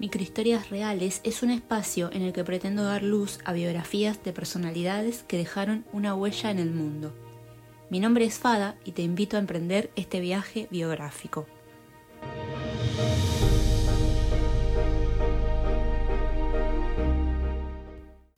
Microhistorias Reales es un espacio en el que pretendo dar luz a biografías de personalidades que dejaron una huella en el mundo. Mi nombre es Fada y te invito a emprender este viaje biográfico.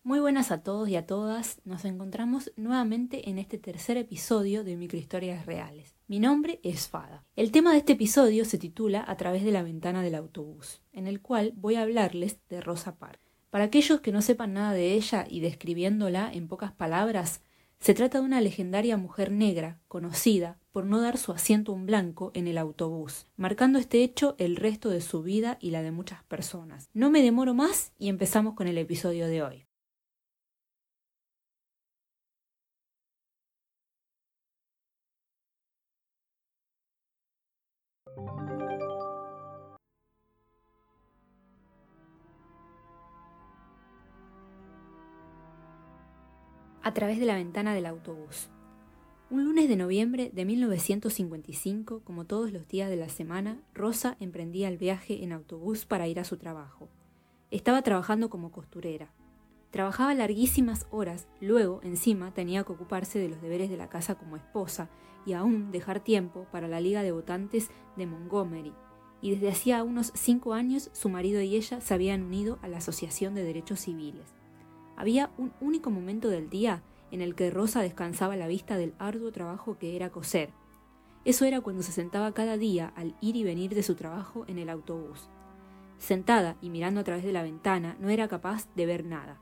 Muy buenas a todos y a todas, nos encontramos nuevamente en este tercer episodio de Microhistorias Reales. Mi nombre es Fada. El tema de este episodio se titula A través de la ventana del autobús, en el cual voy a hablarles de Rosa Parks. Para aquellos que no sepan nada de ella y describiéndola en pocas palabras, se trata de una legendaria mujer negra, conocida por no dar su asiento a un blanco en el autobús, marcando este hecho el resto de su vida y la de muchas personas. No me demoro más y empezamos con el episodio de hoy. A través de la ventana del autobús. Un lunes de noviembre de 1955, como todos los días de la semana, Rosa emprendía el viaje en autobús para ir a su trabajo. Estaba trabajando como costurera. Trabajaba larguísimas horas, luego, encima, tenía que ocuparse de los deberes de la casa como esposa y aún dejar tiempo para la Liga de Votantes de Montgomery. Y desde hacía unos cinco años su marido y ella se habían unido a la Asociación de Derechos Civiles. Había un único momento del día en el que Rosa descansaba la vista del arduo trabajo que era coser. Eso era cuando se sentaba cada día al ir y venir de su trabajo en el autobús. Sentada y mirando a través de la ventana, no era capaz de ver nada.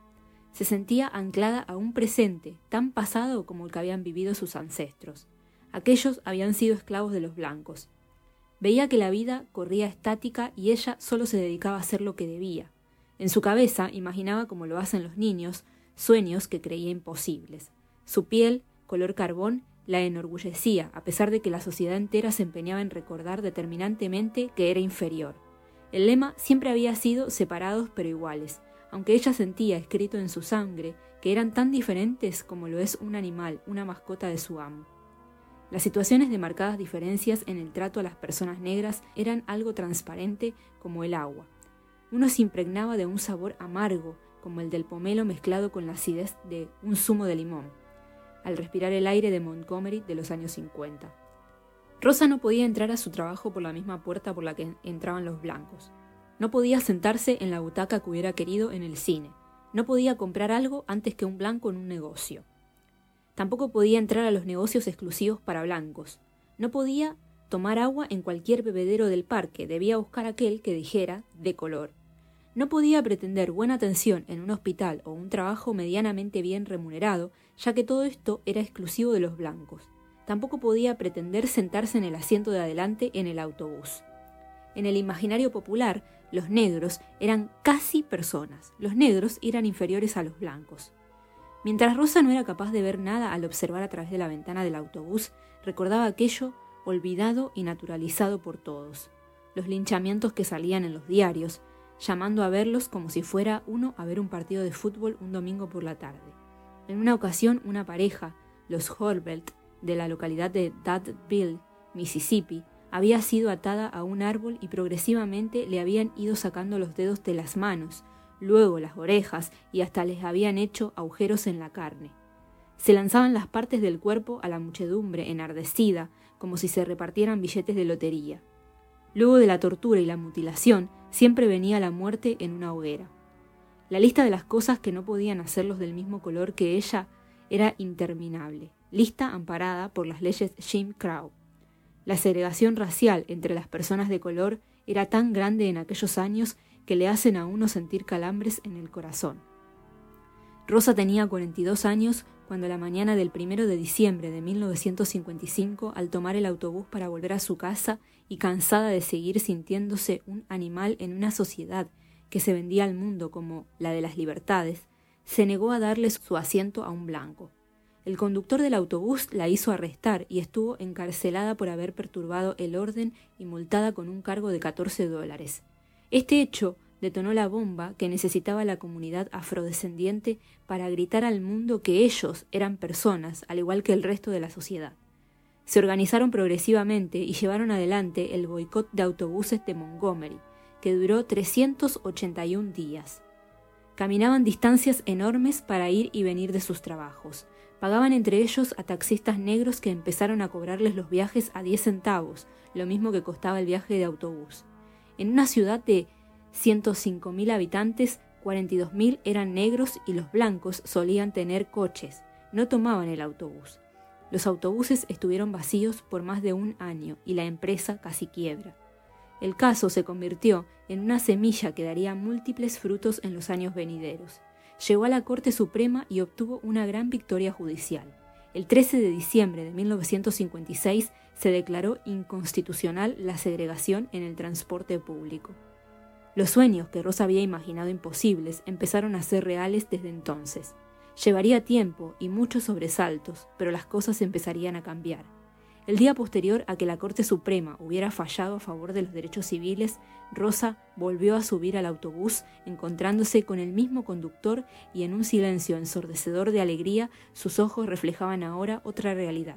Se sentía anclada a un presente, tan pasado como el que habían vivido sus ancestros. Aquellos habían sido esclavos de los blancos. Veía que la vida corría estática y ella solo se dedicaba a hacer lo que debía, en su cabeza imaginaba, como lo hacen los niños, sueños que creía imposibles. Su piel, color carbón, la enorgullecía, a pesar de que la sociedad entera se empeñaba en recordar determinantemente que era inferior. El lema siempre había sido separados pero iguales, aunque ella sentía escrito en su sangre que eran tan diferentes como lo es un animal, una mascota de su amo. Las situaciones de marcadas diferencias en el trato a las personas negras eran algo transparente como el agua, uno se impregnaba de un sabor amargo, como el del pomelo mezclado con la acidez de un zumo de limón, al respirar el aire de Montgomery de los años 50. Rosa no podía entrar a su trabajo por la misma puerta por la que entraban los blancos. No podía sentarse en la butaca que hubiera querido en el cine. No podía comprar algo antes que un blanco en un negocio. Tampoco podía entrar a los negocios exclusivos para blancos. No podía tomar agua en cualquier bebedero del parque. Debía buscar aquel que dijera de color. No podía pretender buena atención en un hospital o un trabajo medianamente bien remunerado, ya que todo esto era exclusivo de los blancos. Tampoco podía pretender sentarse en el asiento de adelante en el autobús. En el imaginario popular, los negros eran casi personas. Los negros eran inferiores a los blancos. Mientras Rosa no era capaz de ver nada al observar a través de la ventana del autobús, recordaba aquello olvidado y naturalizado por todos. Los linchamientos que salían en los diarios, llamando a verlos como si fuera uno a ver un partido de fútbol un domingo por la tarde. En una ocasión, una pareja, los Horbelt, de la localidad de Dadville, Mississippi, había sido atada a un árbol y progresivamente le habían ido sacando los dedos de las manos, luego las orejas y hasta les habían hecho agujeros en la carne. Se lanzaban las partes del cuerpo a la muchedumbre enardecida, como si se repartieran billetes de lotería. Luego de la tortura y la mutilación, siempre venía la muerte en una hoguera. La lista de las cosas que no podían hacerlos del mismo color que ella era interminable, lista amparada por las leyes Jim Crow. La segregación racial entre las personas de color era tan grande en aquellos años que le hacen a uno sentir calambres en el corazón. Rosa tenía 42 años cuando la mañana del primero de diciembre de 1955, al tomar el autobús para volver a su casa y cansada de seguir sintiéndose un animal en una sociedad que se vendía al mundo como la de las libertades, se negó a darle su asiento a un blanco. El conductor del autobús la hizo arrestar y estuvo encarcelada por haber perturbado el orden y multada con un cargo de 14 dólares. Este hecho detonó la bomba que necesitaba la comunidad afrodescendiente para gritar al mundo que ellos eran personas, al igual que el resto de la sociedad. Se organizaron progresivamente y llevaron adelante el boicot de autobuses de Montgomery, que duró 381 días. Caminaban distancias enormes para ir y venir de sus trabajos. Pagaban entre ellos a taxistas negros que empezaron a cobrarles los viajes a 10 centavos, lo mismo que costaba el viaje de autobús. En una ciudad de 105.000 habitantes, 42.000 eran negros y los blancos solían tener coches, no tomaban el autobús. Los autobuses estuvieron vacíos por más de un año y la empresa casi quiebra. El caso se convirtió en una semilla que daría múltiples frutos en los años venideros. Llegó a la Corte Suprema y obtuvo una gran victoria judicial. El 13 de diciembre de 1956 se declaró inconstitucional la segregación en el transporte público. Los sueños que Rosa había imaginado imposibles empezaron a ser reales desde entonces. Llevaría tiempo y muchos sobresaltos, pero las cosas empezarían a cambiar. El día posterior a que la Corte Suprema hubiera fallado a favor de los derechos civiles, Rosa volvió a subir al autobús, encontrándose con el mismo conductor y en un silencio ensordecedor de alegría, sus ojos reflejaban ahora otra realidad.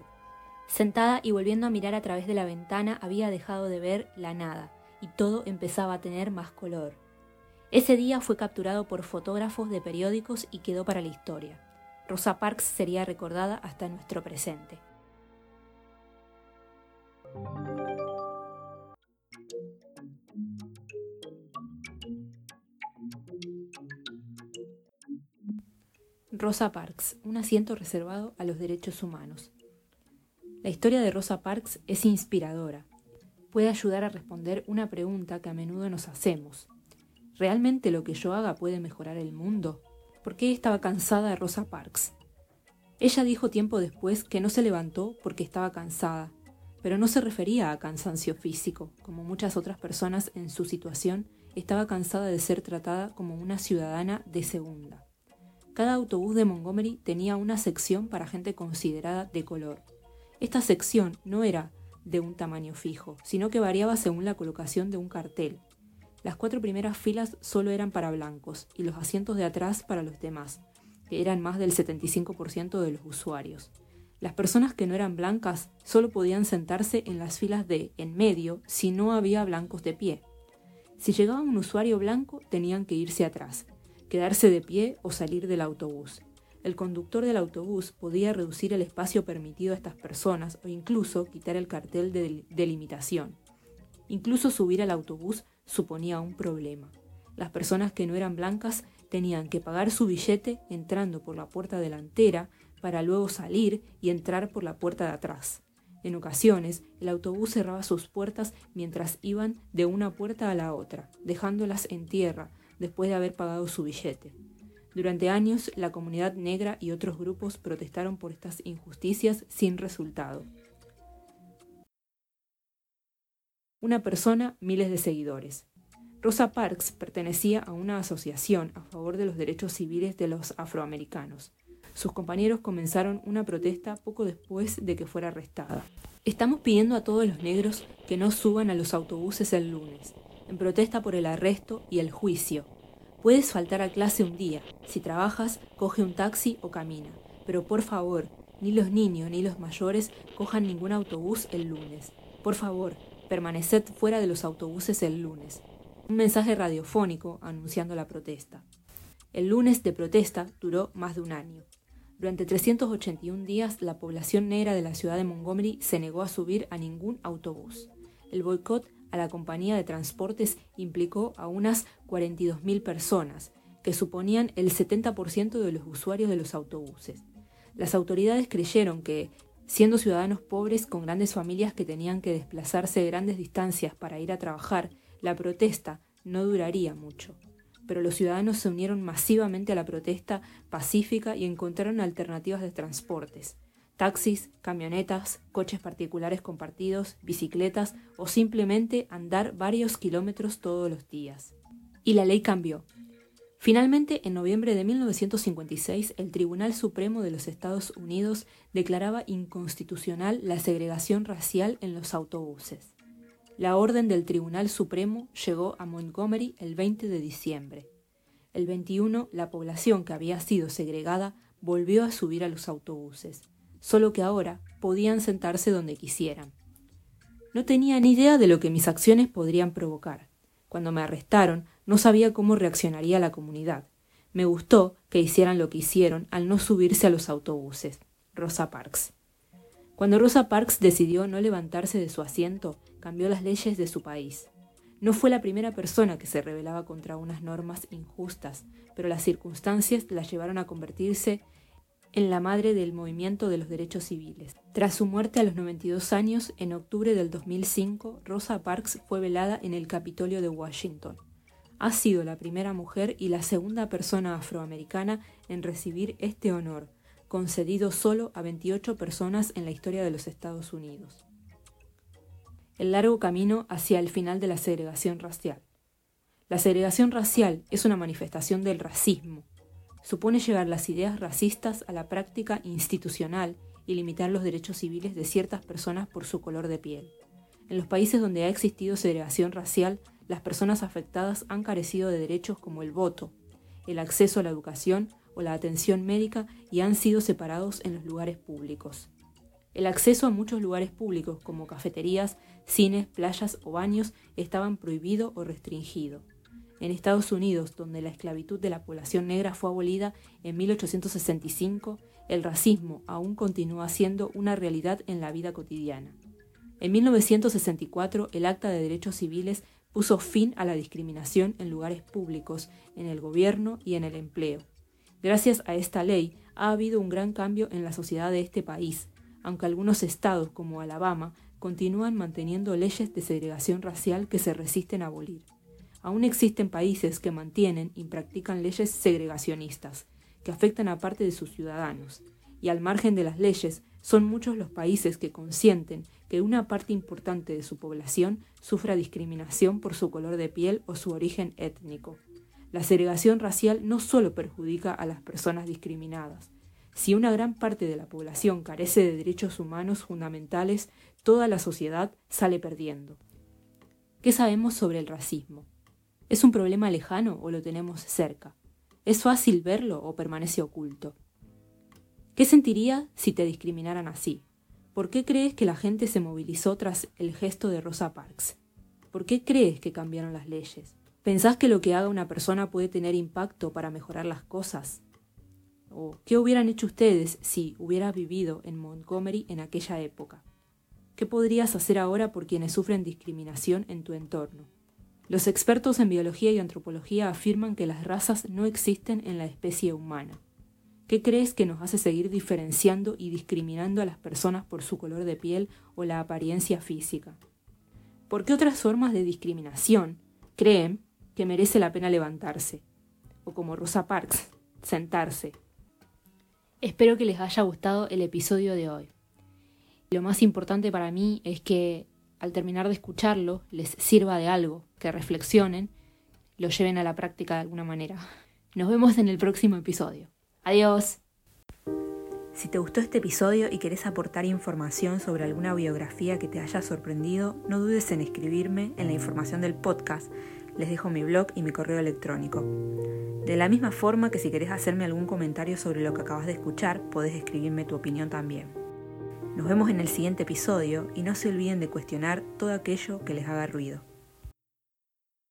Sentada y volviendo a mirar a través de la ventana, había dejado de ver la nada, y todo empezaba a tener más color. Ese día fue capturado por fotógrafos de periódicos y quedó para la historia. Rosa Parks sería recordada hasta nuestro presente. Rosa Parks, un asiento reservado a los derechos humanos. La historia de Rosa Parks es inspiradora. Puede ayudar a responder una pregunta que a menudo nos hacemos. ¿Realmente lo que yo haga puede mejorar el mundo? ¿Por qué estaba cansada de Rosa Parks? Ella dijo tiempo después que no se levantó porque estaba cansada, pero no se refería a cansancio físico, como muchas otras personas en su situación, estaba cansada de ser tratada como una ciudadana de segunda. Cada autobús de Montgomery tenía una sección para gente considerada de color. Esta sección no era de un tamaño fijo, sino que variaba según la colocación de un cartel. Las cuatro primeras filas solo eran para blancos y los asientos de atrás para los demás, que eran más del 75% de los usuarios. Las personas que no eran blancas solo podían sentarse en las filas de en medio si no había blancos de pie. Si llegaba un usuario blanco tenían que irse atrás, quedarse de pie o salir del autobús. El conductor del autobús podía reducir el espacio permitido a estas personas o incluso quitar el cartel de delimitación. Incluso subir al autobús suponía un problema. Las personas que no eran blancas tenían que pagar su billete entrando por la puerta delantera para luego salir y entrar por la puerta de atrás. En ocasiones, el autobús cerraba sus puertas mientras iban de una puerta a la otra, dejándolas en tierra después de haber pagado su billete. Durante años, la comunidad negra y otros grupos protestaron por estas injusticias sin resultado. Una persona, miles de seguidores. Rosa Parks pertenecía a una asociación a favor de los derechos civiles de los afroamericanos sus compañeros comenzaron una protesta poco después de que fuera arrestada. Estamos pidiendo a todos los negros que no suban a los autobuses el lunes, en protesta por el arresto y el juicio. Puedes faltar a clase un día. Si trabajas, coge un taxi o camina. Pero por favor, ni los niños ni los mayores cojan ningún autobús el lunes. Por favor, permaneced fuera de los autobuses el lunes. Un mensaje radiofónico anunciando la protesta. El lunes de protesta duró más de un año. Durante 381 días, la población negra de la ciudad de Montgomery se negó a subir a ningún autobús. El boicot a la compañía de transportes implicó a unas 42.000 personas, que suponían el 70% de los usuarios de los autobuses. Las autoridades creyeron que, siendo ciudadanos pobres con grandes familias que tenían que desplazarse grandes distancias para ir a trabajar, la protesta no duraría mucho pero los ciudadanos se unieron masivamente a la protesta pacífica y encontraron alternativas de transportes. Taxis, camionetas, coches particulares compartidos, bicicletas o simplemente andar varios kilómetros todos los días. Y la ley cambió. Finalmente, en noviembre de 1956, el Tribunal Supremo de los Estados Unidos declaraba inconstitucional la segregación racial en los autobuses. La orden del Tribunal Supremo llegó a Montgomery el 20 de diciembre. El 21, la población que había sido segregada volvió a subir a los autobuses, solo que ahora podían sentarse donde quisieran. No tenía ni idea de lo que mis acciones podrían provocar. Cuando me arrestaron, no sabía cómo reaccionaría la comunidad. Me gustó que hicieran lo que hicieron al no subirse a los autobuses. Rosa Parks. Cuando Rosa Parks decidió no levantarse de su asiento, cambió las leyes de su país. No fue la primera persona que se rebelaba contra unas normas injustas, pero las circunstancias la llevaron a convertirse en la madre del movimiento de los derechos civiles. Tras su muerte a los 92 años, en octubre del 2005, Rosa Parks fue velada en el Capitolio de Washington. Ha sido la primera mujer y la segunda persona afroamericana en recibir este honor, concedido solo a 28 personas en la historia de los Estados Unidos. El largo camino hacia el final de la segregación racial. La segregación racial es una manifestación del racismo, supone llevar las ideas racistas a la práctica institucional y limitar los derechos civiles de ciertas personas por su color de piel. En los países donde ha existido segregación racial, las personas afectadas han carecido de derechos como el voto, el acceso a la educación o la atención médica y han sido separados en los lugares públicos. El acceso a muchos lugares públicos como cafeterías, cines, playas o baños estaban prohibido o restringido en Estados Unidos, donde la esclavitud de la población negra fue abolida en 1865, el racismo aún continúa siendo una realidad en la vida cotidiana. En 1964, el Acta de Derechos Civiles puso fin a la discriminación en lugares públicos, en el gobierno y en el empleo. Gracias a esta ley ha habido un gran cambio en la sociedad de este país, aunque algunos estados como Alabama continúan manteniendo leyes de segregación racial que se resisten a abolir. Aún existen países que mantienen y practican leyes segregacionistas, que afectan a parte de sus ciudadanos, y al margen de las leyes, son muchos los países que consienten que una parte importante de su población sufra discriminación por su color de piel o su origen étnico. La segregación racial no solo perjudica a las personas discriminadas. Si una gran parte de la población carece de derechos humanos fundamentales, toda la sociedad sale perdiendo. ¿Qué sabemos sobre el racismo? ¿Es un problema lejano o lo tenemos cerca? ¿Es fácil verlo o permanece oculto? ¿Qué sentiría si te discriminaran así? ¿Por qué crees que la gente se movilizó tras el gesto de Rosa Parks? ¿Por qué crees que cambiaron las leyes? ¿Pensás que lo que haga una persona puede tener impacto para mejorar las cosas? ¿O qué hubieran hecho ustedes si hubieras vivido en Montgomery en aquella época? ¿Qué podrías hacer ahora por quienes sufren discriminación en tu entorno? Los expertos en biología y antropología afirman que las razas no existen en la especie humana. ¿Qué crees que nos hace seguir diferenciando y discriminando a las personas por su color de piel o la apariencia física? ¿Por qué otras formas de discriminación creen que merece la pena levantarse? O como Rosa Parks, sentarse. Espero que les haya gustado el episodio de hoy. Lo más importante para mí es que al terminar de escucharlo les sirva de algo, que reflexionen, lo lleven a la práctica de alguna manera. Nos vemos en el próximo episodio. Adiós. Si te gustó este episodio y querés aportar información sobre alguna biografía que te haya sorprendido, no dudes en escribirme en la información del podcast. Les dejo mi blog y mi correo electrónico. De la misma forma que si querés hacerme algún comentario sobre lo que acabas de escuchar, podés escribirme tu opinión también. Nos vemos en el siguiente episodio y no se olviden de cuestionar todo aquello que les haga ruido.